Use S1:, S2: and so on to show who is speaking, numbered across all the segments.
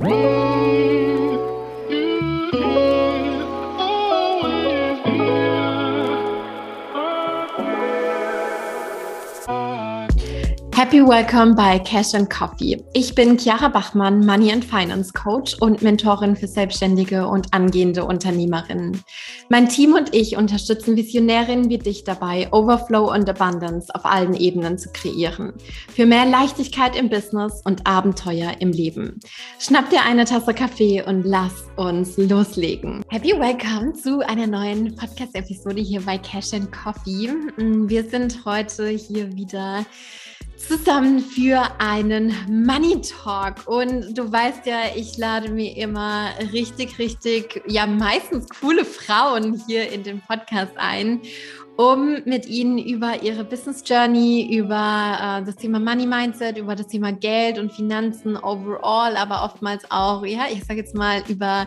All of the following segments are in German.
S1: Whoa! Happy Welcome bei Cash and Coffee. Ich bin Chiara Bachmann, Money and Finance Coach und Mentorin für selbstständige und angehende Unternehmerinnen. Mein Team und ich unterstützen Visionärinnen wie dich dabei, Overflow und Abundance auf allen Ebenen zu kreieren. Für mehr Leichtigkeit im Business und Abenteuer im Leben. Schnapp dir eine Tasse Kaffee und lass uns loslegen. Happy Welcome zu einer neuen Podcast-Episode hier bei Cash and Coffee. Wir sind heute hier wieder zusammen für einen Money Talk. Und du weißt ja, ich lade mir immer richtig, richtig, ja, meistens coole Frauen hier in den Podcast ein, um mit ihnen über ihre Business Journey, über äh, das Thema Money Mindset, über das Thema Geld und Finanzen overall, aber oftmals auch, ja, ich sage jetzt mal über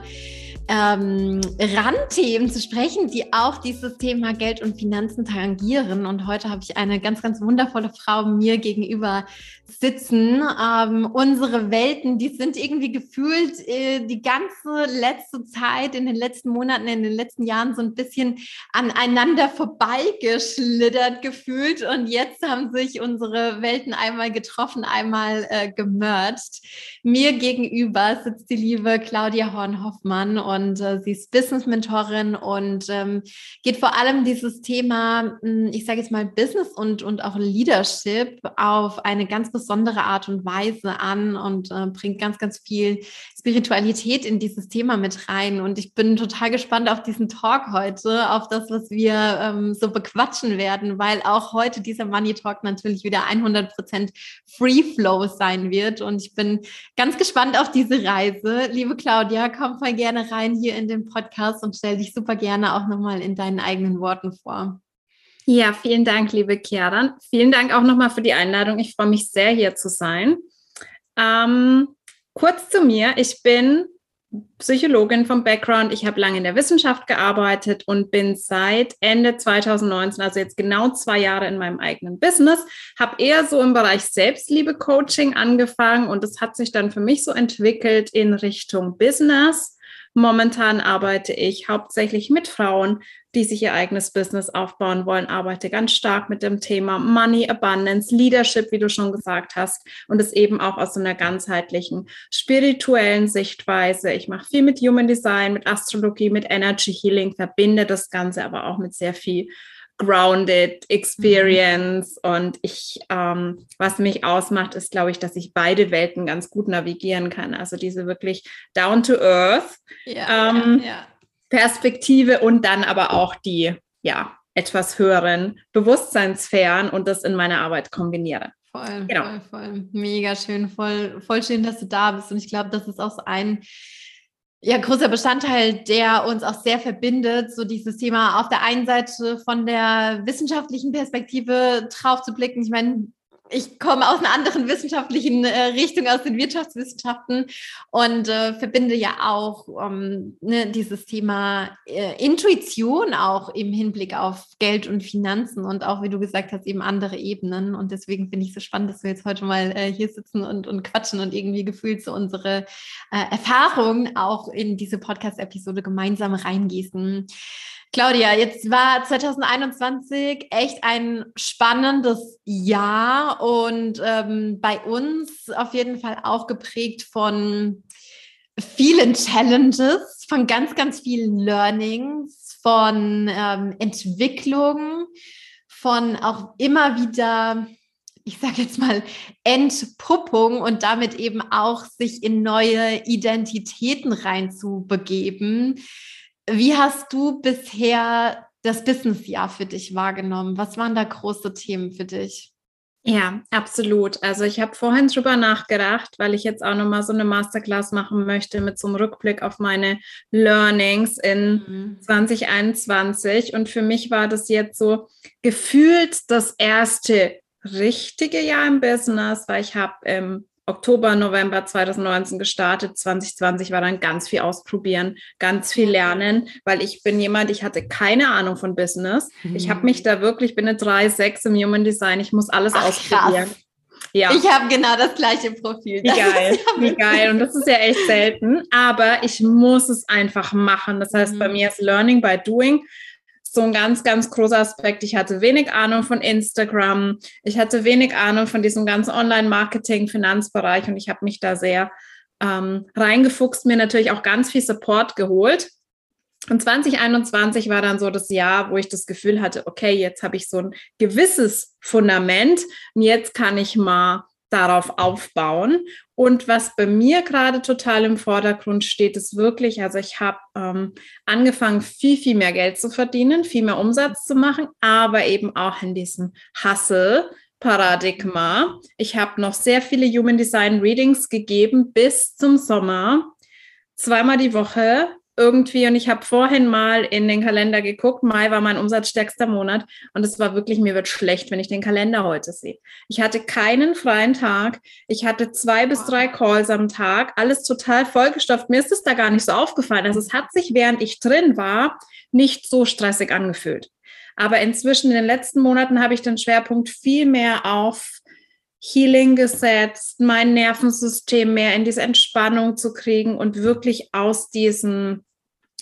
S1: ähm, Randthemen zu sprechen, die auch dieses Thema Geld und Finanzen tangieren. Und heute habe ich eine ganz, ganz wundervolle Frau mir gegenüber sitzen. Ähm, unsere Welten, die sind irgendwie gefühlt äh, die ganze letzte Zeit, in den letzten Monaten, in den letzten Jahren so ein bisschen aneinander vorbeigeschlittert gefühlt. Und jetzt haben sich unsere Welten einmal getroffen, einmal äh, gemerged. Mir gegenüber sitzt die liebe Claudia Horn-Hoffmann und äh, sie ist Business-Mentorin und ähm, geht vor allem dieses Thema, hm, ich sage jetzt mal Business und, und auch Leadership auf eine ganz besondere Art und Weise an und äh, bringt ganz, ganz viel Spiritualität in dieses Thema mit rein. Und ich bin total gespannt auf diesen Talk heute, auf das, was wir ähm, so bequatschen werden, weil auch heute dieser Money Talk natürlich wieder 100% Free Flow sein wird. Und ich bin ganz gespannt auf diese Reise. Liebe Claudia, komm mal gerne rein hier in den Podcast und stell dich super gerne auch nochmal in deinen eigenen Worten vor.
S2: Ja, vielen Dank, liebe Chiara. Vielen Dank auch nochmal für die Einladung. Ich freue mich sehr, hier zu sein. Ähm, kurz zu mir. Ich bin Psychologin vom Background. Ich habe lange in der Wissenschaft gearbeitet und bin seit Ende 2019, also jetzt genau zwei Jahre in meinem eigenen Business, habe eher so im Bereich Selbstliebe-Coaching angefangen und es hat sich dann für mich so entwickelt in Richtung Business. Momentan arbeite ich hauptsächlich mit Frauen, die sich ihr eigenes Business aufbauen wollen, arbeite ganz stark mit dem Thema Money, Abundance, Leadership, wie du schon gesagt hast, und es eben auch aus einer ganzheitlichen spirituellen Sichtweise. Ich mache viel mit Human Design, mit Astrologie, mit Energy Healing, verbinde das Ganze aber auch mit sehr viel grounded Experience. Und ich, ähm, was mich ausmacht, ist, glaube ich, dass ich beide Welten ganz gut navigieren kann. Also diese wirklich down to earth ja, ähm, ja, ja. Perspektive und dann aber auch die, ja, etwas höheren Bewusstseinssphären und das in meiner Arbeit kombiniere.
S1: Voll, genau. voll, voll. Mega schön, voll, voll schön, dass du da bist. Und ich glaube, das ist auch so ein ja, großer Bestandteil, der uns auch sehr verbindet, so dieses Thema auf der einen Seite von der wissenschaftlichen Perspektive drauf zu blicken. Ich meine, ich komme aus einer anderen wissenschaftlichen äh, Richtung, aus den Wirtschaftswissenschaften und äh, verbinde ja auch ähm, ne, dieses Thema äh, Intuition auch im Hinblick auf Geld und Finanzen und auch, wie du gesagt hast, eben andere Ebenen. Und deswegen finde ich es so spannend, dass wir jetzt heute mal äh, hier sitzen und, und quatschen und irgendwie gefühlt so unsere äh, Erfahrungen auch in diese Podcast-Episode gemeinsam reingießen. Claudia, jetzt war 2021 echt ein spannendes Jahr und ähm, bei uns auf jeden Fall auch geprägt von vielen Challenges, von ganz, ganz vielen Learnings, von ähm, Entwicklung, von auch immer wieder, ich sage jetzt mal, Entpuppung und damit eben auch sich in neue Identitäten reinzubegeben. Wie hast du bisher das Businessjahr für dich wahrgenommen? Was waren da große Themen für dich?
S2: Ja, absolut. Also ich habe vorhin drüber nachgedacht, weil ich jetzt auch nochmal so eine Masterclass machen möchte mit so einem Rückblick auf meine Learnings in mhm. 2021. Und für mich war das jetzt so gefühlt das erste richtige Jahr im Business, weil ich habe im Oktober, November 2019 gestartet. 2020 war dann ganz viel ausprobieren, ganz viel lernen, weil ich bin jemand, ich hatte keine Ahnung von Business. Mhm. Ich habe mich da wirklich, bin eine 3, 6 im Human Design, ich muss alles Ach, ausprobieren. Krass.
S1: Ja. Ich habe genau das gleiche Profil.
S2: Wie geil, wie geil. Und das ist ja echt selten. Aber ich muss es einfach machen. Das heißt, mhm. bei mir ist Learning by Doing so ein ganz, ganz großer Aspekt. Ich hatte wenig Ahnung von Instagram. Ich hatte wenig Ahnung von diesem ganzen Online-Marketing, Finanzbereich und ich habe mich da sehr ähm, reingefuchst, mir natürlich auch ganz viel Support geholt. Und 2021 war dann so das Jahr, wo ich das Gefühl hatte, okay, jetzt habe ich so ein gewisses Fundament und jetzt kann ich mal darauf aufbauen. Und was bei mir gerade total im Vordergrund steht, ist wirklich, also ich habe ähm, angefangen, viel, viel mehr Geld zu verdienen, viel mehr Umsatz zu machen, aber eben auch in diesem Hustle. Paradigma. Ich habe noch sehr viele Human Design Readings gegeben bis zum Sommer. Zweimal die Woche irgendwie und ich habe vorhin mal in den Kalender geguckt. Mai war mein umsatzstärkster Monat und es war wirklich, mir wird schlecht, wenn ich den Kalender heute sehe. Ich hatte keinen freien Tag. Ich hatte zwei bis drei Calls am Tag, alles total vollgestopft. Mir ist es da gar nicht so aufgefallen. Also es hat sich, während ich drin war, nicht so stressig angefühlt. Aber inzwischen in den letzten Monaten habe ich den Schwerpunkt viel mehr auf Healing gesetzt, mein Nervensystem mehr in diese Entspannung zu kriegen und wirklich aus diesem,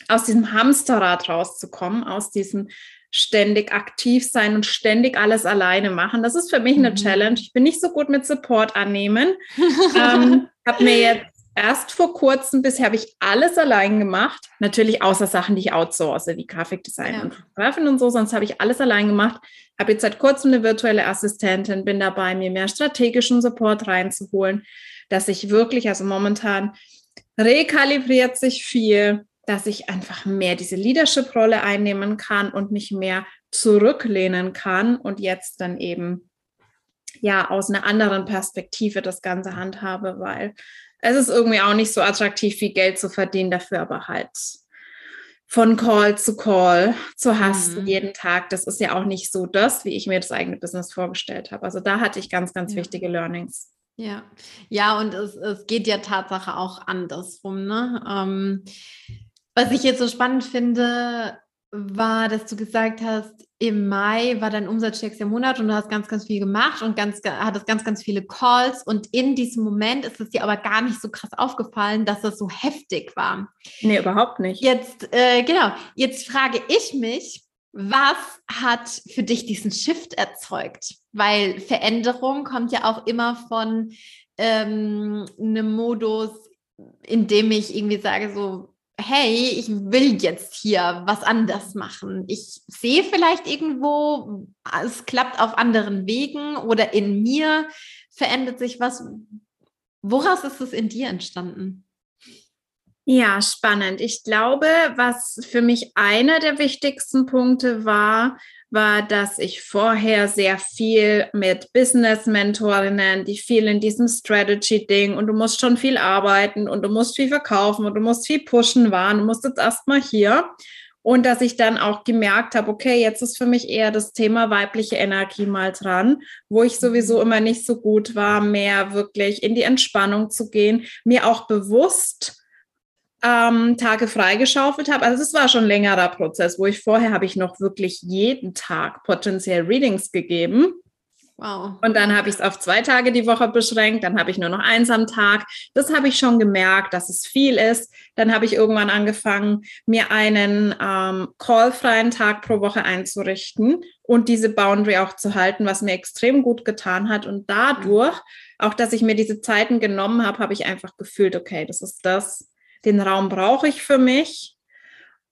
S2: aus diesem Hamsterrad rauszukommen, aus diesem ständig aktiv sein und ständig alles alleine machen. Das ist für mich eine mhm. Challenge. Ich bin nicht so gut mit Support annehmen. ähm, habe mir jetzt erst vor kurzem, bisher habe ich alles allein gemacht. Natürlich außer Sachen, die ich outsource, wie Grafikdesign ja. und Fotografin und so. Sonst habe ich alles allein gemacht. Habe jetzt seit kurzem eine virtuelle Assistentin, bin dabei, mir mehr strategischen Support reinzuholen, dass ich wirklich, also momentan rekalibriert sich viel, dass ich einfach mehr diese Leadership-Rolle einnehmen kann und mich mehr zurücklehnen kann und jetzt dann eben ja aus einer anderen Perspektive das Ganze handhabe, weil es ist irgendwie auch nicht so attraktiv, viel Geld zu verdienen, dafür aber halt von Call zu Call zu hasten mhm. jeden Tag. Das ist ja auch nicht so das, wie ich mir das eigene Business vorgestellt habe. Also da hatte ich ganz, ganz ja. wichtige Learnings.
S1: Ja, ja, und es, es geht ja Tatsache auch andersrum. Ne? Ähm, was ich jetzt so spannend finde, war, dass du gesagt hast, im Mai war dein umsatzstärkster Monat und du hast ganz, ganz viel gemacht und ganz, hattest ganz, ganz viele Calls. Und in diesem Moment ist es dir aber gar nicht so krass aufgefallen, dass es so heftig war.
S2: Nee, überhaupt nicht.
S1: Jetzt, äh, genau, jetzt frage ich mich, was hat für dich diesen Shift erzeugt? Weil Veränderung kommt ja auch immer von ähm, einem Modus, in dem ich irgendwie sage, so, hey, ich will jetzt hier was anders machen. Ich sehe vielleicht irgendwo, es klappt auf anderen Wegen oder in mir verändert sich was. Woraus ist es in dir entstanden?
S2: Ja, spannend. Ich glaube, was für mich einer der wichtigsten Punkte war, war, dass ich vorher sehr viel mit Business-Mentorinnen, die viel in diesem Strategy-Ding und du musst schon viel arbeiten und du musst viel verkaufen und du musst viel pushen waren. Du musst jetzt erstmal hier. Und dass ich dann auch gemerkt habe, okay, jetzt ist für mich eher das Thema weibliche Energie mal dran, wo ich sowieso immer nicht so gut war, mehr wirklich in die Entspannung zu gehen, mir auch bewusst ähm, Tage freigeschaufelt habe. Also es war schon ein längerer Prozess, wo ich vorher habe ich noch wirklich jeden Tag potenziell Readings gegeben. Wow. Und dann habe ich es auf zwei Tage die Woche beschränkt, dann habe ich nur noch eins am Tag. Das habe ich schon gemerkt, dass es viel ist. Dann habe ich irgendwann angefangen, mir einen ähm, callfreien Tag pro Woche einzurichten und diese Boundary auch zu halten, was mir extrem gut getan hat. Und dadurch, auch dass ich mir diese Zeiten genommen habe, habe ich einfach gefühlt, okay, das ist das, den Raum brauche ich für mich.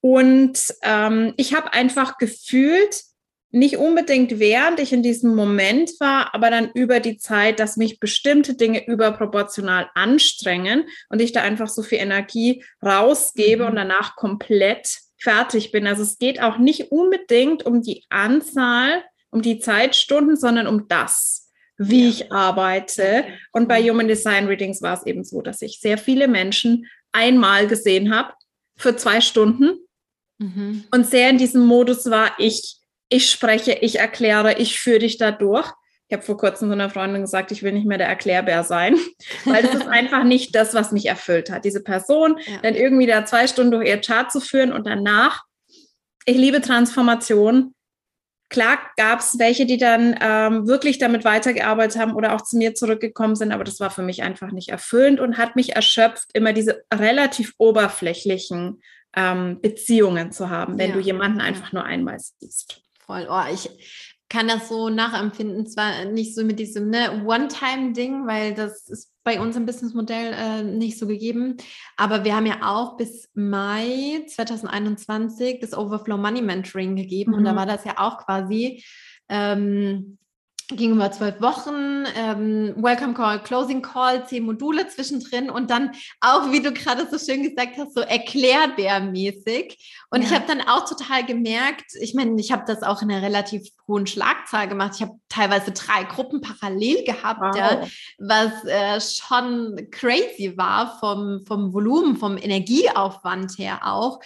S2: Und ähm, ich habe einfach gefühlt, nicht unbedingt während ich in diesem Moment war, aber dann über die Zeit, dass mich bestimmte Dinge überproportional anstrengen und ich da einfach so viel Energie rausgebe mhm. und danach komplett fertig bin. Also es geht auch nicht unbedingt um die Anzahl, um die Zeitstunden, sondern um das, wie ja. ich arbeite. Und bei Human Design Readings war es eben so, dass ich sehr viele Menschen einmal gesehen habe für zwei Stunden mhm. und sehr in diesem Modus war, ich, ich spreche, ich erkläre, ich führe dich da durch. Ich habe vor kurzem so einer Freundin gesagt, ich will nicht mehr der Erklärbär sein, weil das ist einfach nicht das, was mich erfüllt hat. Diese Person ja. dann irgendwie da zwei Stunden durch ihr Chart zu führen und danach, ich liebe Transformation, Klar gab es welche, die dann ähm, wirklich damit weitergearbeitet haben oder auch zu mir zurückgekommen sind, aber das war für mich einfach nicht erfüllend und hat mich erschöpft, immer diese relativ oberflächlichen ähm, Beziehungen zu haben, wenn ja. du jemanden einfach nur einmal siehst.
S1: Voll. Oh, ich kann das so nachempfinden. Zwar nicht so mit diesem ne, One-Time-Ding, weil das ist bei uns im Businessmodell äh, nicht so gegeben. Aber wir haben ja auch bis Mai 2021 das Overflow Money Mentoring gegeben. Mhm. Und da mhm. war das ja auch quasi ähm, ging über zwölf Wochen, ähm, Welcome Call, Closing Call, zehn Module zwischendrin und dann auch, wie du gerade so schön gesagt hast, so erklärbärmäßig. Und ja. ich habe dann auch total gemerkt, ich meine, ich habe das auch in einer relativ hohen Schlagzahl gemacht. Ich habe teilweise drei Gruppen parallel gehabt, wow. ja, was äh, schon crazy war vom, vom Volumen, vom Energieaufwand her auch.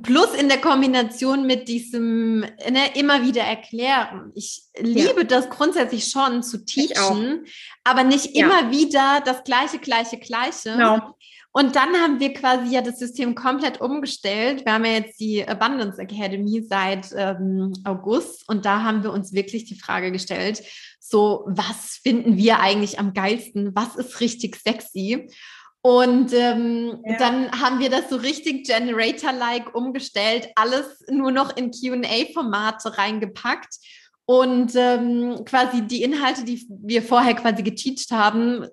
S1: Plus in der Kombination mit diesem ne, immer wieder erklären. Ich liebe ja. das grundsätzlich schon zu teachen, aber nicht ja. immer wieder das gleiche, gleiche, gleiche. Genau. Und dann haben wir quasi ja das System komplett umgestellt. Wir haben ja jetzt die Abundance Academy seit ähm, August und da haben wir uns wirklich die Frage gestellt, so was finden wir eigentlich am geilsten? Was ist richtig sexy? Und ähm, ja. dann haben wir das so richtig Generator-like umgestellt, alles nur noch in QA-Formate reingepackt und ähm, quasi die Inhalte, die wir vorher quasi geteacht haben,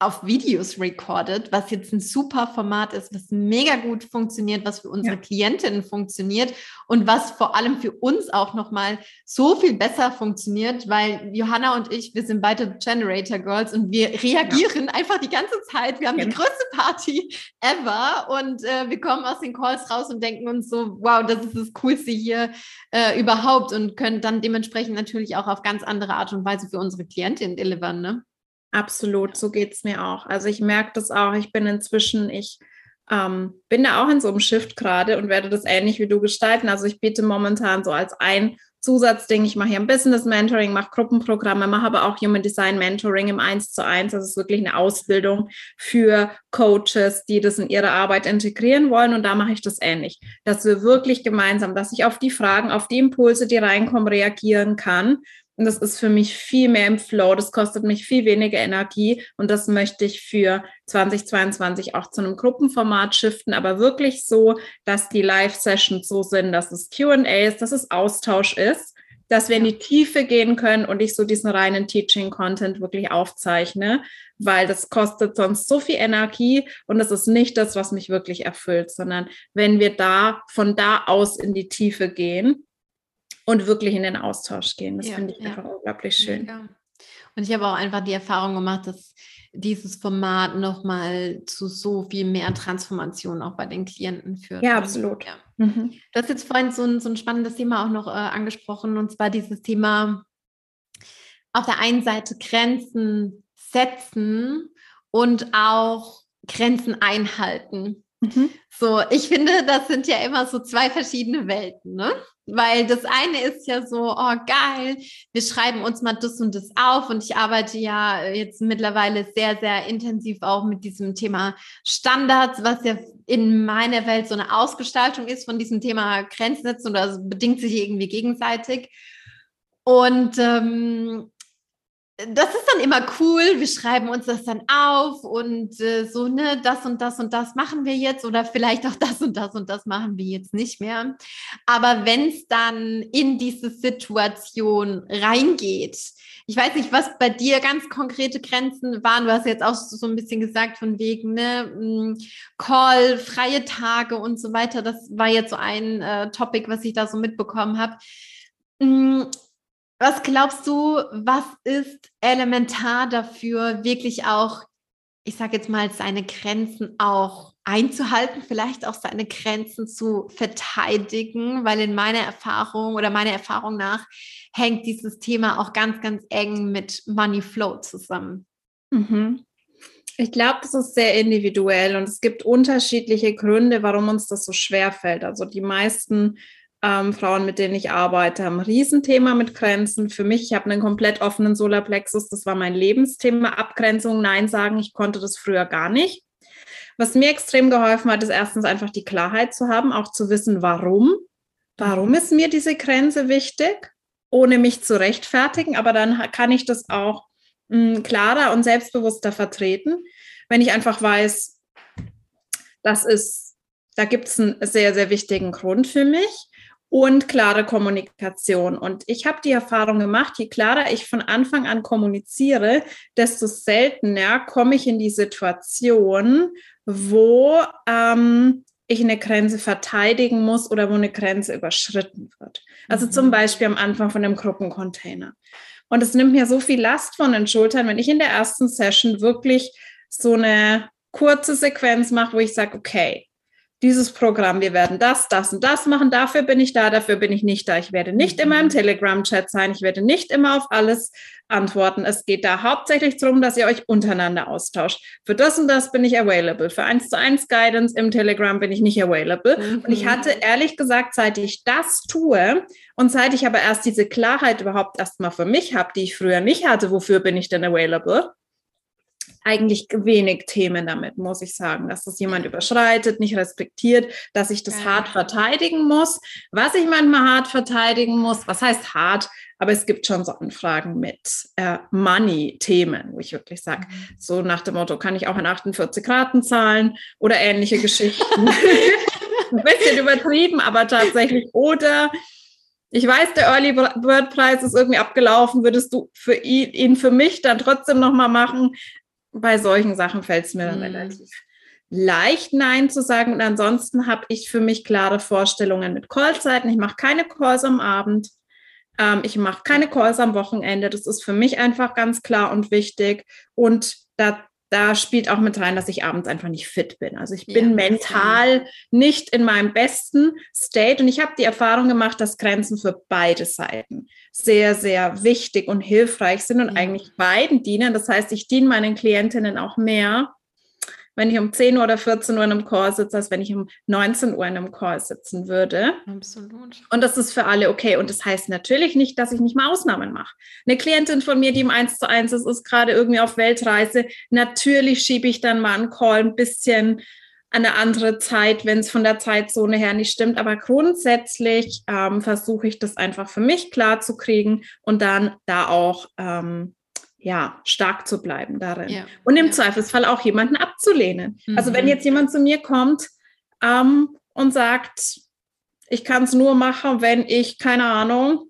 S1: auf Videos recorded, was jetzt ein super Format ist, was mega gut funktioniert, was für unsere ja. Klientinnen funktioniert und was vor allem für uns auch nochmal so viel besser funktioniert, weil Johanna und ich, wir sind beide Generator Girls und wir reagieren ja. einfach die ganze Zeit. Wir haben ja. die größte Party ever und äh, wir kommen aus den Calls raus und denken uns so, wow, das ist das Coolste hier äh, überhaupt und können dann dementsprechend natürlich auch auf ganz andere Art und Weise für unsere Klientinnen delivern, ne?
S2: Absolut, so geht es mir auch. Also ich merke das auch, ich bin inzwischen, ich ähm, bin da auch in so einem Shift gerade und werde das ähnlich wie du gestalten. Also ich biete momentan so als ein Zusatzding, ich mache hier ein Business Mentoring, mache Gruppenprogramme, mache aber auch Human Design Mentoring im 1 zu 1. Das ist wirklich eine Ausbildung für Coaches, die das in ihre Arbeit integrieren wollen. Und da mache ich das ähnlich, dass wir wirklich gemeinsam, dass ich auf die Fragen, auf die Impulse, die reinkommen, reagieren kann und das ist für mich viel mehr im Flow. Das kostet mich viel weniger Energie. Und das möchte ich für 2022 auch zu einem Gruppenformat shiften, aber wirklich so, dass die Live-Sessions so sind, dass es QA ist, dass es Austausch ist, dass wir in die Tiefe gehen können und ich so diesen reinen Teaching-Content wirklich aufzeichne, weil das kostet sonst so viel Energie und das ist nicht das, was mich wirklich erfüllt, sondern wenn wir da von da aus in die Tiefe gehen, und wirklich in den Austausch gehen. Das ja, finde ich ja. einfach unglaublich schön. Ja.
S1: Und ich habe auch einfach die Erfahrung gemacht, dass dieses Format nochmal zu so viel mehr Transformation auch bei den Klienten führt.
S2: Ja, absolut. Ja.
S1: Mhm. Du hast jetzt vorhin so ein, so ein spannendes Thema auch noch äh, angesprochen, und zwar dieses Thema auf der einen Seite Grenzen setzen und auch Grenzen einhalten. Mhm. So, ich finde, das sind ja immer so zwei verschiedene Welten, ne? Weil das eine ist ja so, oh geil, wir schreiben uns mal das und das auf und ich arbeite ja jetzt mittlerweile sehr, sehr intensiv auch mit diesem Thema Standards, was ja in meiner Welt so eine Ausgestaltung ist von diesem Thema Grenzen oder also bedingt sich irgendwie gegenseitig. Und ähm, das ist dann immer cool. Wir schreiben uns das dann auf und äh, so, ne, das und das und das machen wir jetzt oder vielleicht auch das und das und das machen wir jetzt nicht mehr. Aber wenn es dann in diese Situation reingeht, ich weiß nicht, was bei dir ganz konkrete Grenzen waren. Du hast jetzt auch so ein bisschen gesagt von wegen, ne, mm, Call, freie Tage und so weiter. Das war jetzt so ein äh, Topic, was ich da so mitbekommen habe mm, was glaubst du, was ist elementar dafür, wirklich auch, ich sage jetzt mal, seine Grenzen auch einzuhalten, vielleicht auch seine Grenzen zu verteidigen, weil in meiner Erfahrung oder meiner Erfahrung nach hängt dieses Thema auch ganz, ganz eng mit Money Flow zusammen.
S2: Mhm. Ich glaube, das ist sehr individuell und es gibt unterschiedliche Gründe, warum uns das so schwer fällt. Also die meisten ähm, Frauen, mit denen ich arbeite, haben ein Riesenthema mit Grenzen. Für mich, ich habe einen komplett offenen Solarplexus. Das war mein Lebensthema. Abgrenzung, Nein sagen. Ich konnte das früher gar nicht. Was mir extrem geholfen hat, ist erstens einfach die Klarheit zu haben, auch zu wissen, warum. warum ist mir diese Grenze wichtig, ohne mich zu rechtfertigen, aber dann kann ich das auch mh, hm, klarer und selbstbewusster vertreten, wenn ich einfach weiß, das ist, da gibt es einen sehr, sehr wichtigen Grund für mich und klare Kommunikation. Und ich habe die Erfahrung gemacht, je klarer ich von Anfang an kommuniziere, desto seltener komme ich in die Situation, wo ähm, ich eine Grenze verteidigen muss oder wo eine Grenze überschritten wird. Also mhm. zum Beispiel am Anfang von einem Gruppencontainer. Und es nimmt mir so viel Last von den Schultern, wenn ich in der ersten Session wirklich so eine kurze Sequenz mache, wo ich sage, okay, dieses Programm, wir werden das, das und das machen, dafür bin ich da, dafür bin ich nicht da. Ich werde nicht immer im mhm. Telegram-Chat sein, ich werde nicht immer auf alles antworten. Es geht da hauptsächlich darum, dass ihr euch untereinander austauscht. Für das und das bin ich available. Für eins zu eins Guidance im Telegram bin ich nicht available. Mhm. Und ich hatte ehrlich gesagt, seit ich das tue und seit ich aber erst diese Klarheit überhaupt erstmal für mich habe, die ich früher nicht hatte, wofür bin ich denn available? Eigentlich wenig Themen damit, muss ich sagen, dass das jemand überschreitet, nicht respektiert, dass ich das ja. hart verteidigen muss. Was ich manchmal hart verteidigen muss, was heißt hart? Aber es gibt schon so Anfragen mit äh, Money-Themen, wo ich wirklich sage, mhm. so nach dem Motto, kann ich auch in 48 Raten zahlen oder ähnliche Geschichten. Ein bisschen übertrieben, aber tatsächlich. Oder ich weiß, der Early Bird Preis ist irgendwie abgelaufen, würdest du für ihn, ihn für mich dann trotzdem nochmal machen? Bei solchen Sachen fällt es mir dann mhm. relativ leicht, Nein zu sagen. Und ansonsten habe ich für mich klare Vorstellungen mit Callzeiten. Ich mache keine Calls am Abend. Ähm, ich mache keine Calls am Wochenende. Das ist für mich einfach ganz klar und wichtig. Und da da spielt auch mit rein, dass ich abends einfach nicht fit bin. Also ich bin ja, mental nicht in meinem besten State und ich habe die Erfahrung gemacht, dass Grenzen für beide Seiten sehr, sehr wichtig und hilfreich sind und ja. eigentlich beiden dienen. Das heißt, ich diene meinen Klientinnen auch mehr, wenn ich um 10 Uhr oder 14 Uhr in einem Call sitze, als wenn ich um 19 Uhr in einem Call sitzen würde. Absolut. Und das ist für alle okay. Und das heißt natürlich nicht, dass ich nicht mal Ausnahmen mache. Eine Klientin von mir, die im 1 zu 1 ist, ist gerade irgendwie auf Weltreise. Natürlich schiebe ich dann mal einen Call ein bisschen an eine andere Zeit, wenn es von der Zeitzone her nicht stimmt. Aber grundsätzlich ähm, versuche ich das einfach für mich klar zu kriegen und dann da auch ähm, ja, stark zu bleiben darin. Ja. Und im ja. Zweifelsfall auch jemanden abzulehnen. Mhm. Also wenn mhm. jetzt jemand zu mir kommt ähm, und sagt, ich kann es nur machen, wenn ich, keine Ahnung,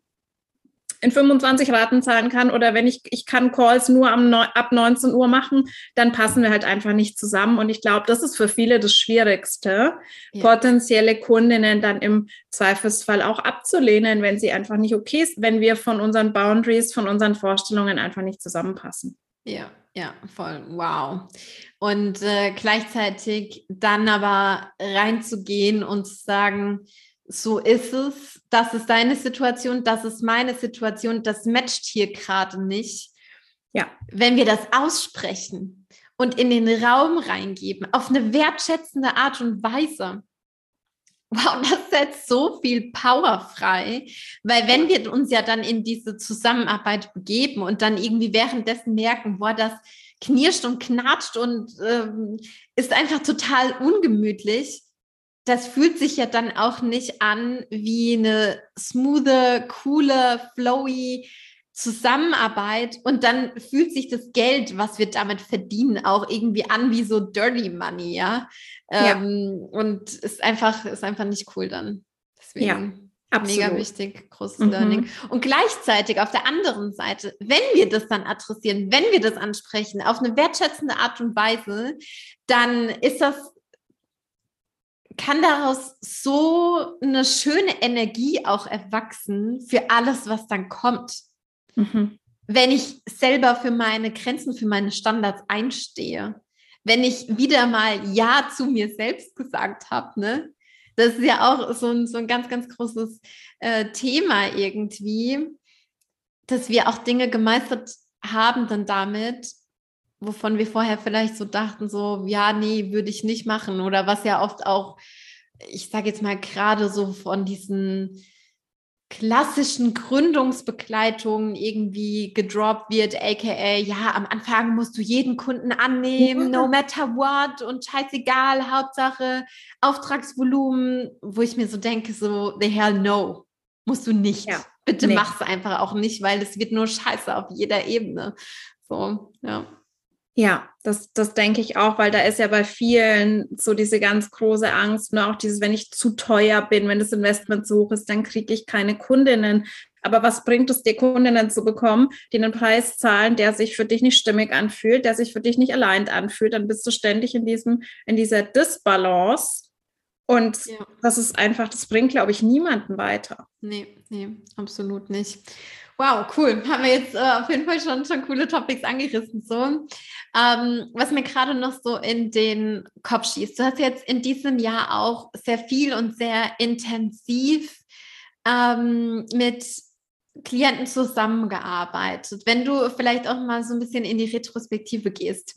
S2: in 25 Raten zahlen kann oder wenn ich, ich kann Calls nur am, ab 19 Uhr machen, dann passen wir halt einfach nicht zusammen. Und ich glaube, das ist für viele das Schwierigste, ja. potenzielle Kundinnen dann im Zweifelsfall auch abzulehnen, wenn sie einfach nicht okay ist, wenn wir von unseren Boundaries, von unseren Vorstellungen einfach nicht zusammenpassen.
S1: Ja, ja, voll. Wow. Und äh, gleichzeitig dann aber reinzugehen und zu sagen, so ist es, das ist deine Situation, das ist meine Situation, das matcht hier gerade nicht. Ja. Wenn wir das aussprechen und in den Raum reingeben, auf eine wertschätzende Art und Weise, wow, das setzt so viel Power frei, weil wenn wir uns ja dann in diese Zusammenarbeit begeben und dann irgendwie währenddessen merken, boah, das knirscht und knatscht und ähm, ist einfach total ungemütlich, das fühlt sich ja dann auch nicht an wie eine smoothe, coole, flowy Zusammenarbeit und dann fühlt sich das Geld, was wir damit verdienen, auch irgendwie an wie so Dirty Money, ja. ja. Ähm, und ist einfach, ist einfach nicht cool dann. Deswegen. Ja. Absolut. Mega wichtig, großes mhm. Learning. Und gleichzeitig auf der anderen Seite, wenn wir das dann adressieren, wenn wir das ansprechen, auf eine wertschätzende Art und Weise, dann ist das kann daraus so eine schöne Energie auch erwachsen für alles, was dann kommt. Mhm. Wenn ich selber für meine Grenzen, für meine Standards einstehe, wenn ich wieder mal Ja zu mir selbst gesagt habe, ne? Das ist ja auch so ein, so ein ganz, ganz großes äh, Thema irgendwie, dass wir auch Dinge gemeistert haben dann damit, wovon wir vorher vielleicht so dachten, so, ja, nee, würde ich nicht machen. Oder was ja oft auch, ich sage jetzt mal gerade so von diesen klassischen Gründungsbegleitungen irgendwie gedroppt wird, aka ja, am Anfang musst du jeden Kunden annehmen, no matter what und scheißegal, Hauptsache Auftragsvolumen, wo ich mir so denke, so the hell no, musst du nicht. Ja, Bitte nee. mach's einfach auch nicht, weil es wird nur scheiße auf jeder Ebene. So, ja.
S2: Ja, das, das denke ich auch, weil da ist ja bei vielen so diese ganz große Angst, nur ne, auch dieses, wenn ich zu teuer bin, wenn das Investment so hoch ist, dann kriege ich keine Kundinnen. Aber was bringt es dir, Kundinnen zu bekommen, die einen Preis zahlen, der sich für dich nicht stimmig anfühlt, der sich für dich nicht allein anfühlt? Dann bist du ständig in diesem, in dieser Disbalance. Und ja. das ist einfach, das bringt, glaube ich, niemanden weiter.
S1: Nee, nee, absolut nicht. Wow, cool. Haben wir jetzt äh, auf jeden Fall schon, schon coole Topics angerissen. So. Ähm, was mir gerade noch so in den Kopf schießt, du hast jetzt in diesem Jahr auch sehr viel und sehr intensiv ähm, mit Klienten zusammengearbeitet. Wenn du vielleicht auch mal so ein bisschen in die Retrospektive gehst,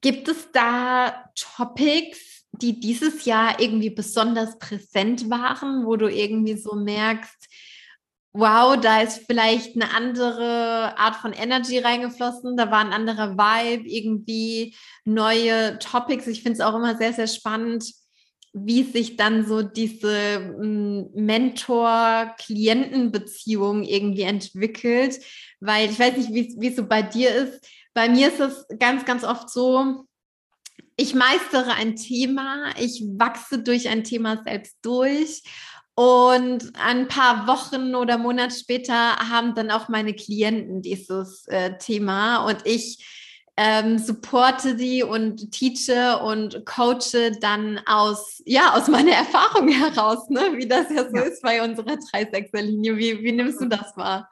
S1: gibt es da Topics, die dieses Jahr irgendwie besonders präsent waren, wo du irgendwie so merkst, wow, da ist vielleicht eine andere Art von Energy reingeflossen, da war ein anderer Vibe, irgendwie neue Topics. Ich finde es auch immer sehr, sehr spannend, wie sich dann so diese hm, Mentor-Klienten-Beziehung irgendwie entwickelt, weil ich weiß nicht, wie es so bei dir ist. Bei mir ist es ganz, ganz oft so, ich meistere ein Thema, ich wachse durch ein Thema selbst durch und ein paar Wochen oder Monate später haben dann auch meine Klienten dieses äh, Thema und ich ähm, supporte sie und teache und coache dann aus, ja, aus meiner Erfahrung heraus, ne? wie das ja so ja. ist bei unserer 3-6er-Linie. Wie, wie nimmst du das wahr?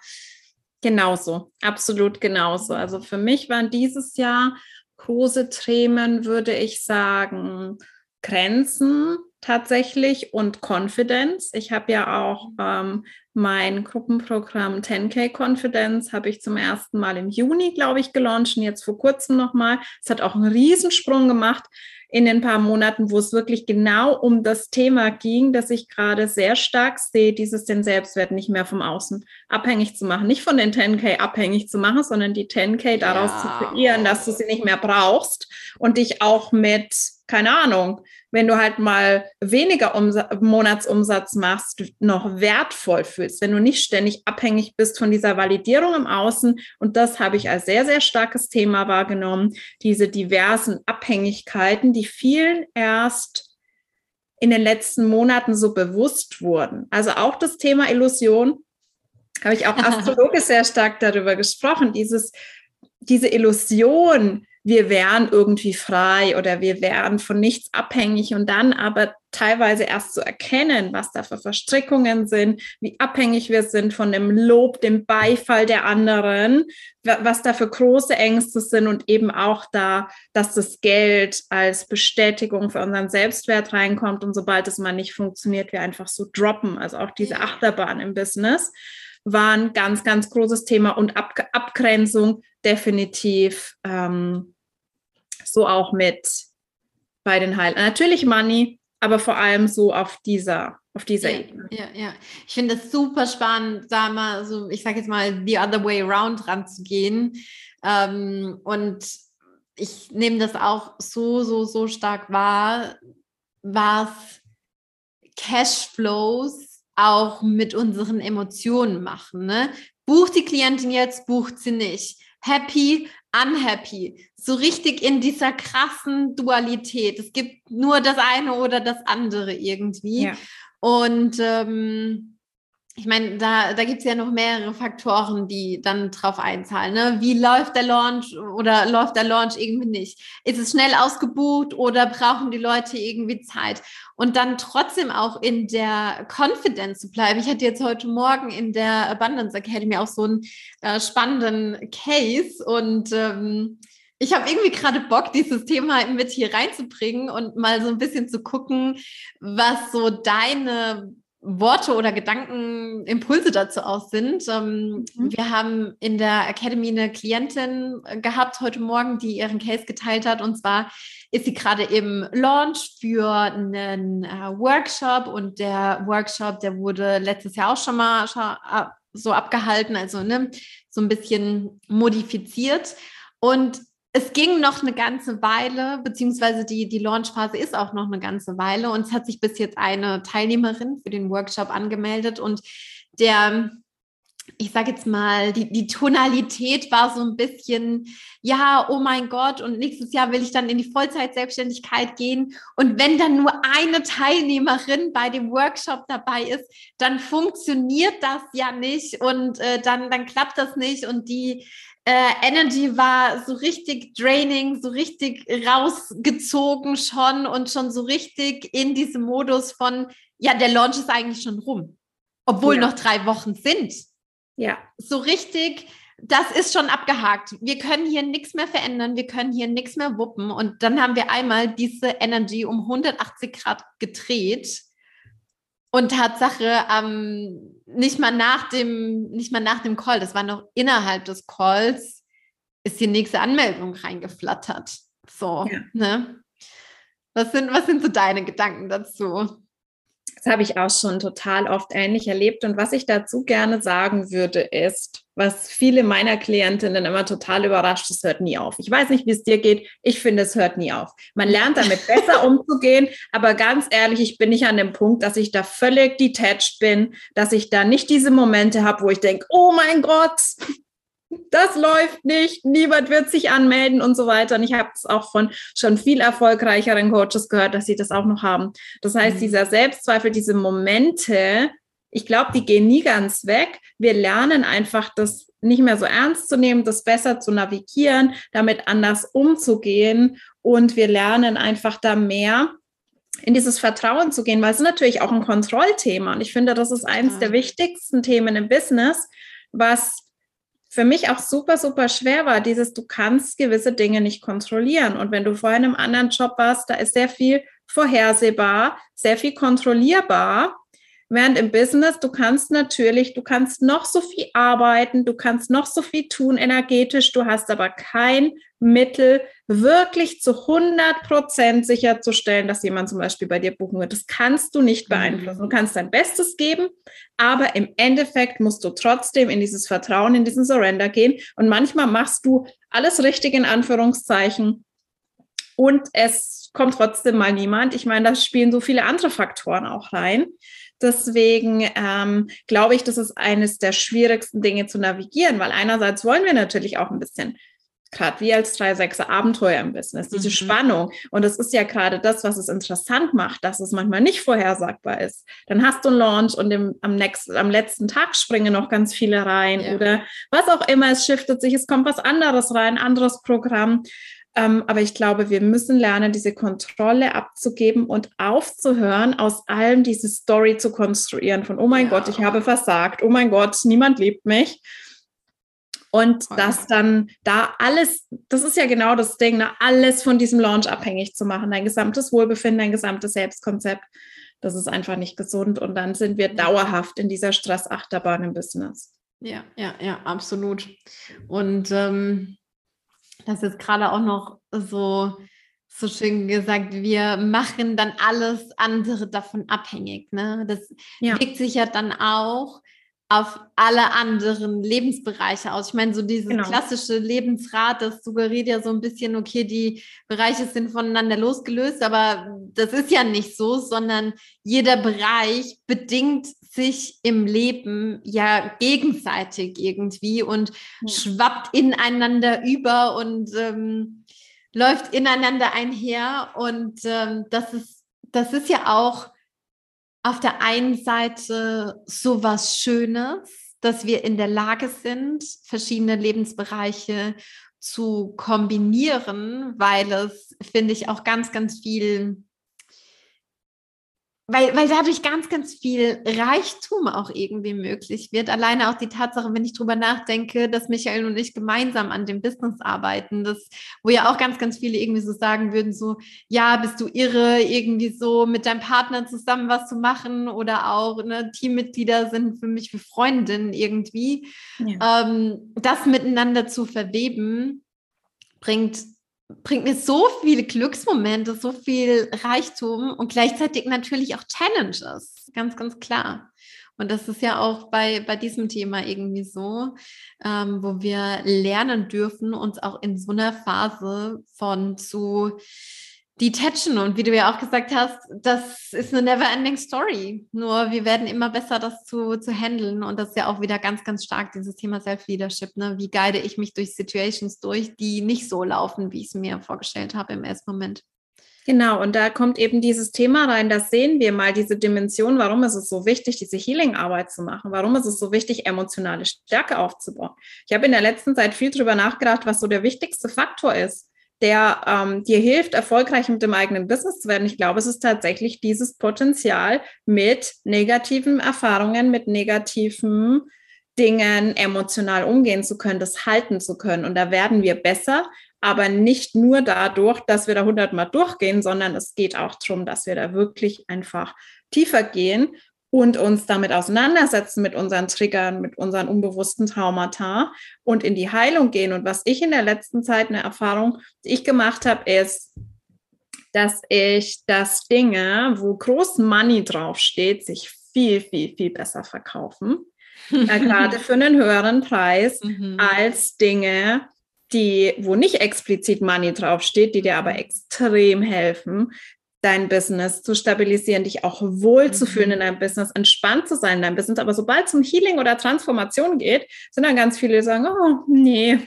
S2: Genauso, absolut genauso. Also für mich waren dieses Jahr große Themen, würde ich sagen, Grenzen, tatsächlich und Confidence. Ich habe ja auch ähm, mein Gruppenprogramm 10K Confidence habe ich zum ersten Mal im Juni, glaube ich, gelauncht und jetzt vor kurzem nochmal. Es hat auch einen Riesensprung gemacht in den paar Monaten, wo es wirklich genau um das Thema ging, dass ich gerade sehr stark sehe, dieses den Selbstwert nicht mehr vom Außen abhängig zu machen, nicht von den 10K abhängig zu machen, sondern die 10K daraus ja. zu kreieren, dass du sie nicht mehr brauchst und dich auch mit, keine Ahnung, wenn du halt mal weniger Umsa Monatsumsatz machst, noch wertvoll fühlst, wenn du nicht ständig abhängig bist von dieser Validierung im Außen. Und das habe ich als sehr, sehr starkes Thema wahrgenommen, diese diversen Abhängigkeiten, die vielen erst in den letzten Monaten so bewusst wurden. Also auch das Thema Illusion, habe ich auch astrologisch sehr stark darüber gesprochen, dieses, diese Illusion, wir wären irgendwie frei oder wir wären von nichts abhängig und dann aber teilweise erst zu erkennen, was da für Verstrickungen sind, wie abhängig wir sind von dem Lob, dem Beifall der anderen, was da für große Ängste sind und eben auch da, dass das Geld als Bestätigung für unseren Selbstwert reinkommt und sobald es mal nicht funktioniert, wir einfach so droppen. Also auch diese Achterbahn im Business war ein ganz, ganz großes Thema und Ab Abgrenzung definitiv. Ähm, so auch mit bei den Heilern. Natürlich Money, aber vor allem so auf dieser, auf dieser
S1: ja,
S2: Ebene.
S1: Ja, ja. Ich finde es super spannend, da mal so, ich sage jetzt mal, the other way around ranzugehen. Ähm, und ich nehme das auch so, so, so stark wahr, was Cashflows auch mit unseren Emotionen machen. Ne? Bucht die Klientin jetzt, bucht sie nicht. Happy, unhappy, so richtig in dieser krassen Dualität. Es gibt nur das eine oder das andere irgendwie. Ja. Und ähm, ich meine, da, da gibt es ja noch mehrere Faktoren, die dann drauf einzahlen. Ne? Wie läuft der Launch oder läuft der Launch irgendwie nicht? Ist es schnell ausgebucht oder brauchen die Leute irgendwie Zeit? Und dann trotzdem auch in der Confidence zu bleiben. Ich hatte jetzt heute Morgen in der Abundance Academy auch so einen äh, spannenden Case und ähm, ich habe irgendwie gerade Bock, dieses Thema mit hier reinzubringen und mal so ein bisschen zu gucken, was so deine Worte oder Gedanken, Impulse dazu aus sind. Ähm, mhm. Wir haben in der Academy eine Klientin äh, gehabt heute Morgen, die ihren Case geteilt hat. Und zwar ist sie gerade im Launch für einen äh, Workshop und der Workshop, der wurde letztes Jahr auch schon mal so abgehalten, also ne, so ein bisschen modifiziert. Und es ging noch eine ganze Weile, beziehungsweise die, die Launchphase ist auch noch eine ganze Weile und es hat sich bis jetzt eine Teilnehmerin für den Workshop angemeldet und der, ich sage jetzt mal, die, die Tonalität war so ein bisschen, ja, oh mein Gott, und nächstes Jahr will ich dann in die Vollzeitselbstständigkeit gehen. Und wenn dann nur eine Teilnehmerin bei dem Workshop dabei ist, dann funktioniert das ja nicht und äh, dann, dann klappt das nicht. Und die äh, Energy war so richtig draining, so richtig rausgezogen schon und schon so richtig in diesem Modus von, ja, der Launch ist eigentlich schon rum, obwohl ja. noch drei Wochen sind. Ja. So richtig, das ist schon abgehakt. Wir können hier nichts mehr verändern, wir können hier nichts mehr wuppen. Und dann haben wir einmal diese Energy um 180 Grad gedreht und Tatsache, ähm, nicht mal nach dem, nicht mal nach dem Call, das war noch innerhalb des Calls, ist die nächste Anmeldung reingeflattert. So, ja. ne? Was sind, was sind so deine Gedanken dazu?
S2: Das habe ich auch schon total oft ähnlich erlebt. Und was ich dazu gerne sagen würde, ist, was viele meiner Klientinnen immer total überrascht, es hört nie auf. Ich weiß nicht, wie es dir geht. Ich finde, es hört nie auf. Man lernt damit besser umzugehen. Aber ganz ehrlich, ich bin nicht an dem Punkt, dass ich da völlig detached bin, dass ich da nicht diese Momente habe, wo ich denke, oh mein Gott, das läuft nicht, niemand wird sich anmelden und so weiter. Und ich habe es auch von schon viel erfolgreicheren Coaches gehört, dass sie das auch noch haben. Das heißt, mhm. dieser Selbstzweifel, diese Momente, ich glaube, die gehen nie ganz weg. Wir lernen einfach, das nicht mehr so ernst zu nehmen, das besser zu navigieren, damit anders umzugehen. Und wir lernen einfach da mehr in dieses Vertrauen zu gehen, weil es ist natürlich auch ein Kontrollthema. Und ich finde, das ist eines ja. der wichtigsten Themen im Business, was für mich auch super, super schwer war, dieses, du kannst gewisse Dinge nicht kontrollieren. Und wenn du vorher in einem anderen Job warst, da ist sehr viel vorhersehbar, sehr viel kontrollierbar. Während im Business, du kannst natürlich, du kannst noch so viel arbeiten, du kannst noch so viel tun energetisch, du hast aber kein Mittel, wirklich zu 100 Prozent sicherzustellen, dass jemand zum Beispiel bei dir buchen wird. Das kannst du nicht mhm. beeinflussen. Du kannst dein Bestes geben, aber im Endeffekt musst du trotzdem in dieses Vertrauen, in diesen Surrender gehen. Und manchmal machst du alles richtig in Anführungszeichen und es kommt trotzdem mal niemand. Ich meine, da spielen so viele andere Faktoren auch rein. Deswegen ähm, glaube ich, das ist eines der schwierigsten Dinge zu navigieren, weil einerseits wollen wir natürlich auch ein bisschen gerade wie als 3-6er Abenteuer im Business, diese mhm. Spannung. Und das ist ja gerade das, was es interessant macht, dass es manchmal nicht vorhersagbar ist. Dann hast du einen Launch und im, am, nächsten, am letzten Tag springen noch ganz viele rein ja. oder was auch immer, es shiftet sich, es kommt was anderes rein, anderes Programm. Ähm, aber ich glaube, wir müssen lernen, diese Kontrolle abzugeben und aufzuhören, aus allem diese Story zu konstruieren von, oh mein ja. Gott, ich habe versagt, oh mein Gott, niemand liebt mich. Und okay. das dann da alles, das ist ja genau das Ding, ne, alles von diesem Launch abhängig zu machen, dein gesamtes Wohlbefinden, dein gesamtes Selbstkonzept, das ist einfach nicht gesund. Und dann sind wir dauerhaft in dieser Stressachterbahn im Business.
S1: Ja, ja, ja, absolut. Und ähm, das ist gerade auch noch so, so schön gesagt, wir machen dann alles andere davon abhängig. Ne? Das ja. wirkt sich ja dann auch auf alle anderen Lebensbereiche aus. Ich meine, so dieses genau. klassische Lebensrad, das suggeriert ja so ein bisschen, okay, die Bereiche sind voneinander losgelöst, aber das ist ja nicht so, sondern jeder Bereich bedingt sich im Leben ja gegenseitig irgendwie und ja. schwappt ineinander über und ähm, läuft ineinander einher. Und ähm, das ist, das ist ja auch auf der einen Seite so was Schönes, dass wir in der Lage sind, verschiedene Lebensbereiche zu kombinieren, weil es, finde ich, auch ganz, ganz viel weil, weil dadurch ganz, ganz viel Reichtum auch irgendwie möglich wird. Alleine auch die Tatsache, wenn ich drüber nachdenke, dass Michael und ich gemeinsam an dem Business arbeiten, das, wo ja auch ganz, ganz viele irgendwie so sagen würden, so, ja, bist du irre, irgendwie so mit deinem Partner zusammen was zu machen oder auch ne, Teammitglieder sind für mich wie Freundinnen irgendwie. Ja. Ähm, das miteinander zu verweben, bringt bringt mir so viele Glücksmomente, so viel Reichtum und gleichzeitig natürlich auch Challenges, ganz, ganz klar. Und das ist ja auch bei, bei diesem Thema irgendwie so, ähm, wo wir lernen dürfen, uns auch in so einer Phase von zu detachen. Und wie du ja auch gesagt hast, das ist eine never-ending Story. Nur wir werden immer besser, das zu, zu handeln. Und das ist ja auch wieder ganz, ganz stark dieses Thema Self-Leadership. Ne? Wie guide ich mich durch Situations durch, die nicht so laufen, wie ich es mir vorgestellt habe im ersten Moment.
S2: Genau, und da kommt eben dieses Thema rein, das sehen wir mal, diese Dimension, warum ist es so wichtig, diese Healing-Arbeit zu machen, warum ist es so wichtig, emotionale Stärke aufzubauen. Ich habe in der letzten Zeit viel darüber nachgedacht, was so der wichtigste Faktor ist, der ähm, dir hilft, erfolgreich mit dem eigenen Business zu werden. Ich glaube, es ist tatsächlich dieses Potenzial, mit negativen Erfahrungen, mit negativen Dingen emotional umgehen zu können, das halten zu können. Und da werden wir besser, aber nicht nur dadurch, dass wir da hundertmal durchgehen, sondern es geht auch darum, dass wir da wirklich einfach tiefer gehen und uns damit auseinandersetzen mit unseren Triggern, mit unseren unbewussten Traumata und in die Heilung gehen. Und was ich in der letzten Zeit eine Erfahrung, die ich gemacht habe, ist, dass ich das Dinge, wo groß Money draufsteht, sich viel, viel, viel besser verkaufen. äh, gerade für einen höheren Preis mhm. als Dinge, die, wo nicht explizit Money draufsteht, die dir aber extrem helfen, dein Business zu stabilisieren, dich auch wohlzufühlen mhm. in deinem Business, entspannt zu sein in deinem Business. Aber sobald es um Healing oder Transformation geht, sind dann ganz viele, die sagen, oh, nee,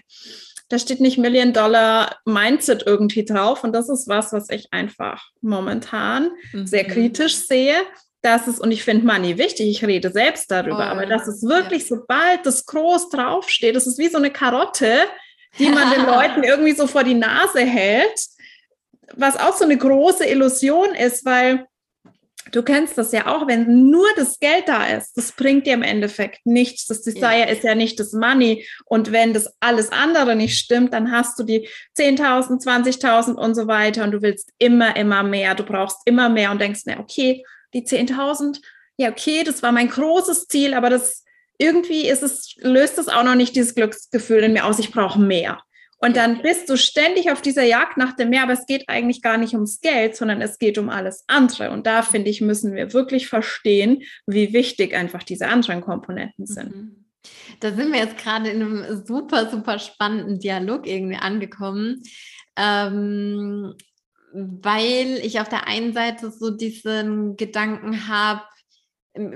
S2: da steht nicht Million Dollar Mindset irgendwie drauf. Und das ist was, was ich einfach momentan mhm. sehr kritisch sehe. Das ist, und ich finde Money wichtig, ich rede selbst darüber, oh, aber das ist wirklich, ja. sobald das groß draufsteht, das ist wie so eine Karotte, die man den Leuten irgendwie so vor die Nase hält was auch so eine große Illusion ist, weil du kennst das ja auch, wenn nur das Geld da ist, das bringt dir im Endeffekt nichts. Das Desire ja. ist ja nicht das Money. Und wenn das alles andere nicht stimmt, dann hast du die 10.000, 20.000 und so weiter und du willst immer, immer mehr. Du brauchst immer mehr und denkst, na, okay, die 10.000, ja, okay, das war mein großes Ziel, aber das irgendwie ist es, löst es auch noch nicht dieses Glücksgefühl in mir aus, ich brauche mehr. Und dann bist du ständig auf dieser Jagd nach dem Meer, aber es geht eigentlich gar nicht ums Geld, sondern es geht um alles andere. Und da finde ich, müssen wir wirklich verstehen, wie wichtig einfach diese anderen Komponenten sind. Mhm.
S1: Da sind wir jetzt gerade in einem super, super spannenden Dialog irgendwie angekommen. Ähm, weil ich auf der einen Seite so diesen Gedanken habe,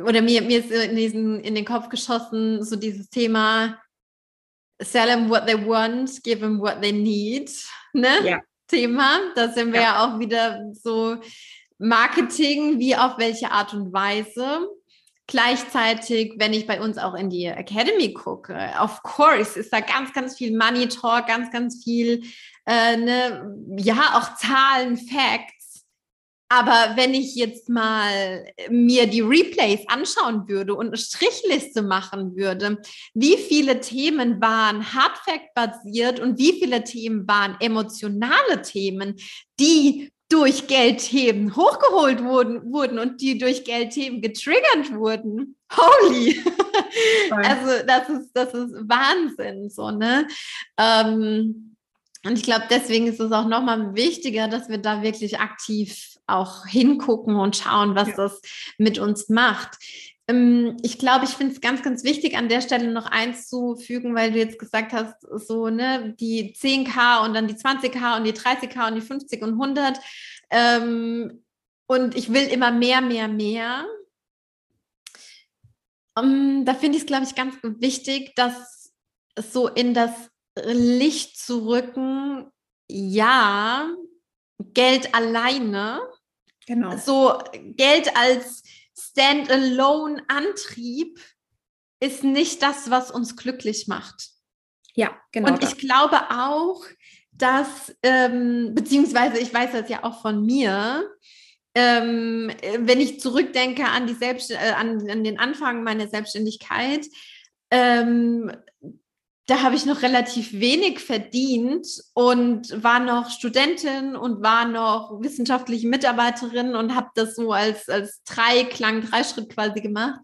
S1: oder mir, mir ist in, diesen, in den Kopf geschossen, so dieses Thema, sell them what they want, give them what they need, ne? Ja. Thema. Da sind wir ja. ja auch wieder so Marketing, wie auf welche Art und Weise. Gleichzeitig, wenn ich bei uns auch in die Academy gucke, of course ist da ganz, ganz viel Money Talk, ganz, ganz viel, äh, ne, ja, auch Zahlen, Facts. Aber wenn ich jetzt mal mir die Replays anschauen würde und eine Strichliste machen würde, wie viele Themen waren Hardfact-basiert und wie viele Themen waren emotionale Themen, die durch Geldthemen hochgeholt wurden, wurden und die durch Geldthemen getriggert wurden. Holy! also das ist, das ist Wahnsinn, so, ne? Ähm, und ich glaube, deswegen ist es auch nochmal wichtiger, dass wir da wirklich aktiv auch hingucken und schauen, was ja. das mit uns macht. Ähm, ich glaube, ich finde es ganz, ganz wichtig, an der Stelle noch eins zu fügen, weil du jetzt gesagt hast, so, ne, die 10k und dann die 20k und die 30k und die 50 und 100. Ähm, und ich will immer mehr, mehr, mehr. Um, ähm, da finde ich es, glaube ich, ganz wichtig, dass so in das Licht zu rücken, ja, Geld alleine, genau. so Geld als Standalone-Antrieb ist nicht das, was uns glücklich macht. Ja, genau. Und ich glaube auch, dass, ähm, beziehungsweise ich weiß das ja auch von mir, ähm, wenn ich zurückdenke an, die Selbst äh, an, an den Anfang meiner Selbstständigkeit, ähm, da habe ich noch relativ wenig verdient und war noch Studentin und war noch wissenschaftliche Mitarbeiterin und habe das so als, als Dreiklang, Dreischritt quasi gemacht.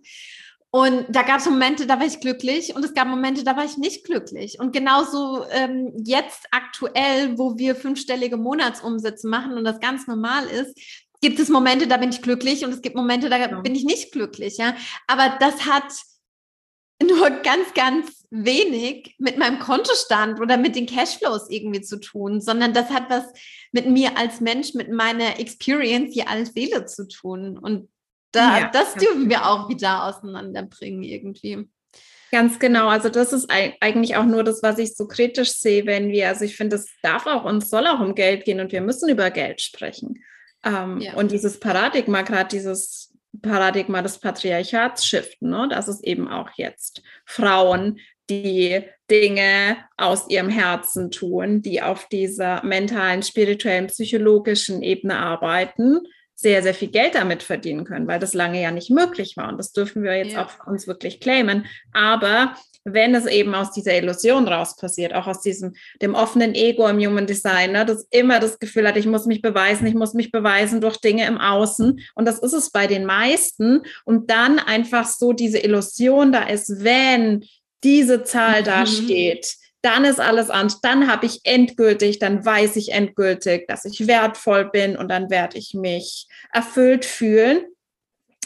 S1: Und da gab es Momente, da war ich glücklich und es gab Momente, da war ich nicht glücklich. Und genauso ähm, jetzt aktuell, wo wir fünfstellige Monatsumsätze machen und das ganz normal ist, gibt es Momente, da bin ich glücklich und es gibt Momente, da ja. bin ich nicht glücklich. Ja, aber das hat nur ganz, ganz wenig mit meinem Kontostand oder mit den Cashflows irgendwie zu tun, sondern das hat was mit mir als Mensch, mit meiner Experience hier als Seele zu tun. Und da, ja, das dürfen wir auch wieder auseinanderbringen irgendwie.
S2: Ganz genau. Also das ist eigentlich auch nur das, was ich so kritisch sehe, wenn wir, also ich finde, es darf auch und soll auch um Geld gehen und wir müssen über Geld sprechen. Ähm, ja. Und dieses Paradigma, gerade dieses Paradigma des Patriarchats shiften. Ne? Das ist eben auch jetzt Frauen, die Dinge aus ihrem Herzen tun, die auf dieser mentalen, spirituellen, psychologischen Ebene arbeiten, sehr, sehr viel Geld damit verdienen können, weil das lange ja nicht möglich war. Und das dürfen wir jetzt ja. auch für uns wirklich claimen. Aber wenn es eben aus dieser Illusion raus passiert, auch aus diesem, dem offenen Ego im Human Design, ne, das immer das Gefühl hat, ich muss mich beweisen, ich muss mich beweisen durch Dinge im Außen. Und das ist es bei den meisten. Und dann einfach so diese Illusion da ist, wenn diese Zahl mhm. da steht, dann ist alles anders, dann habe ich endgültig, dann weiß ich endgültig, dass ich wertvoll bin und dann werde ich mich erfüllt fühlen.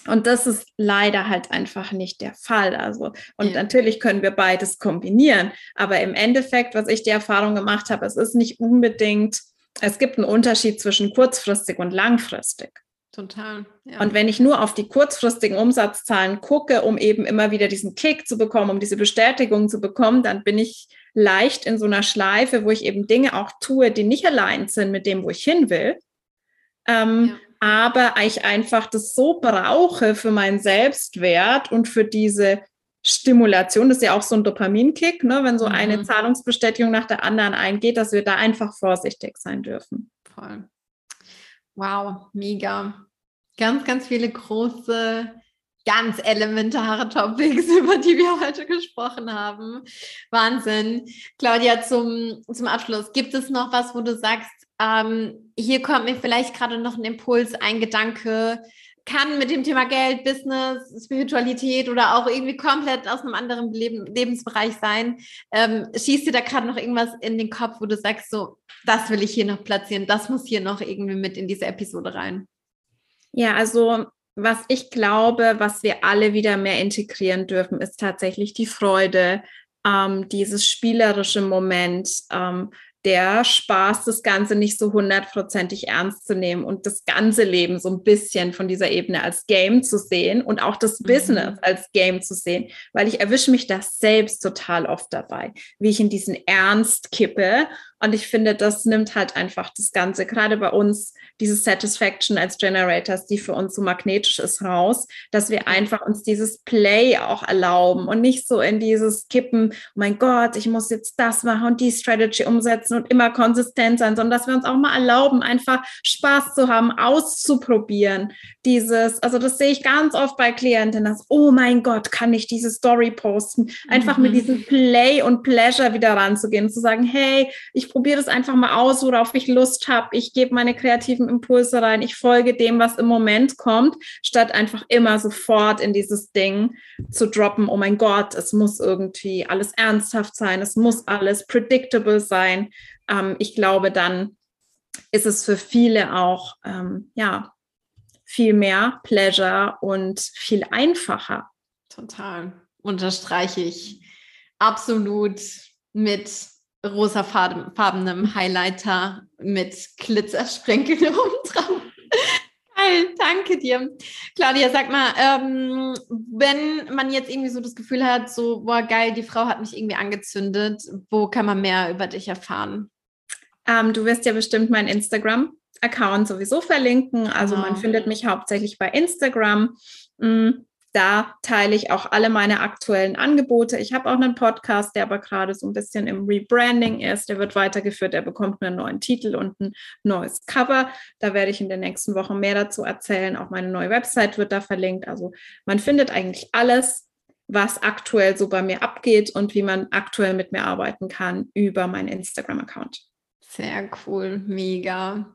S2: Und das ist leider halt einfach nicht der Fall. Also, und ja. natürlich können wir beides kombinieren. Aber im Endeffekt, was ich die Erfahrung gemacht habe, es ist nicht unbedingt, es gibt einen Unterschied zwischen kurzfristig und langfristig.
S1: Total.
S2: Ja. Und wenn ich nur auf die kurzfristigen Umsatzzahlen gucke, um eben immer wieder diesen Kick zu bekommen, um diese Bestätigung zu bekommen, dann bin ich leicht in so einer Schleife, wo ich eben Dinge auch tue, die nicht allein sind mit dem, wo ich hin will. Ähm, ja aber ich einfach das so brauche für meinen Selbstwert und für diese Stimulation, das ist ja auch so ein Dopaminkick, ne, wenn so mhm. eine Zahlungsbestätigung nach der anderen eingeht, dass wir da einfach vorsichtig sein dürfen.
S1: Voll. Wow, mega. Ganz, ganz viele große, ganz elementare Topics, über die wir heute gesprochen haben. Wahnsinn. Claudia, zum, zum Abschluss, gibt es noch was, wo du sagst, ähm, hier kommt mir vielleicht gerade noch ein Impuls, ein Gedanke, kann mit dem Thema Geld, Business, Spiritualität oder auch irgendwie komplett aus einem anderen Leben, Lebensbereich sein. Ähm, schießt dir da gerade noch irgendwas in den Kopf, wo du sagst, so, das will ich hier noch platzieren, das muss hier noch irgendwie mit in diese Episode rein?
S2: Ja, also was ich glaube, was wir alle wieder mehr integrieren dürfen, ist tatsächlich die Freude, ähm, dieses spielerische Moment, ähm, der Spaß, das Ganze nicht so hundertprozentig ernst zu nehmen und das ganze Leben so ein bisschen von dieser Ebene als Game zu sehen und auch das mhm. Business als Game zu sehen, weil ich erwische mich das selbst total oft dabei, wie ich in diesen Ernst kippe und ich finde, das nimmt halt einfach das Ganze, gerade bei uns, diese Satisfaction als Generators, die für uns so magnetisch ist, raus, dass wir einfach uns dieses Play auch erlauben und nicht so in dieses Kippen, oh mein Gott, ich muss jetzt das machen und die Strategy umsetzen und immer konsistent sein, sondern dass wir uns auch mal erlauben, einfach Spaß zu haben, auszuprobieren. Dieses, also das sehe ich ganz oft bei Klienten, dass, oh mein Gott, kann ich diese Story posten? Einfach mhm. mit diesem Play und Pleasure wieder ranzugehen und zu sagen, hey, ich probiere das einfach mal aus, worauf ich Lust habe. Ich gebe meine kreativen Impulse rein. Ich folge dem, was im Moment kommt, statt einfach immer sofort in dieses Ding zu droppen. Oh mein Gott, es muss irgendwie alles ernsthaft sein. Es muss alles predictable sein. Ähm, ich glaube, dann ist es für viele auch, ähm, ja, viel mehr Pleasure und viel einfacher.
S1: Total. Unterstreiche ich absolut mit rosafarbenem Highlighter mit Glitzersprenkeln oben drauf. Geil, danke dir. Claudia, sag mal, ähm, wenn man jetzt irgendwie so das Gefühl hat, so, boah, geil, die Frau hat mich irgendwie angezündet, wo kann man mehr über dich erfahren?
S2: Ähm, du wirst ja bestimmt meinen Instagram-Account sowieso verlinken. Also genau. man findet mich hauptsächlich bei Instagram. Mm, Da teile ich auch alle meine aktuellen Angebote. Ich habe auch einen Podcast, der aber gerade so ein bisschen im Rebranding ist. Der wird weitergeführt, der bekommt einen neuen Titel und ein neues Cover. Da werde ich in den nächsten Wochen mehr dazu erzählen. Auch meine neue Website wird da verlinkt. Also man findet eigentlich alles, was aktuell so bei mir abgeht und wie man aktuell mit mir arbeiten kann über meinen Instagram-Account.
S1: Sehr cool, mega.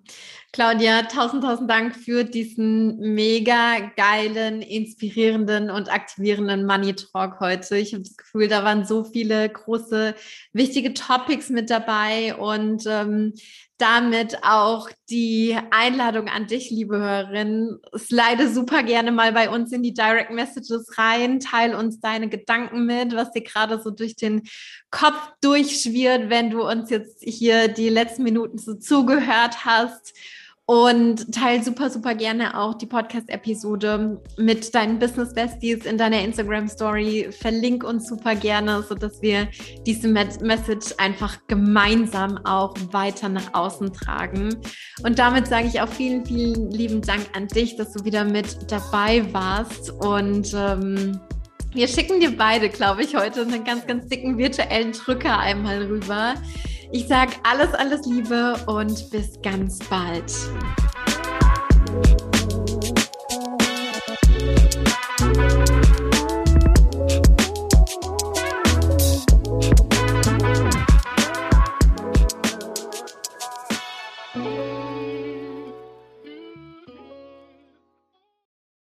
S1: Claudia, tausend, tausend Dank für diesen mega geilen, inspirierenden und aktivierenden Money Talk heute. Ich habe das Gefühl, da waren so viele große, wichtige Topics mit dabei und ähm, damit auch die Einladung an dich, liebe Hörerin. Slide super gerne mal bei uns in die Direct Messages rein. Teil uns deine Gedanken mit, was dir gerade so durch den Kopf durchschwirrt, wenn du uns jetzt hier die letzten Minuten so zugehört hast. Und teile super, super gerne auch die Podcast-Episode mit deinen Business-Besties in deiner Instagram-Story. Verlink uns super gerne, sodass wir diese Message einfach gemeinsam auch weiter nach außen tragen. Und damit sage ich auch vielen, vielen lieben Dank an dich, dass du wieder mit dabei warst. Und ähm, wir schicken dir beide, glaube ich, heute einen ganz, ganz dicken virtuellen Drücker einmal rüber. Ich sage alles, alles Liebe und bis ganz bald.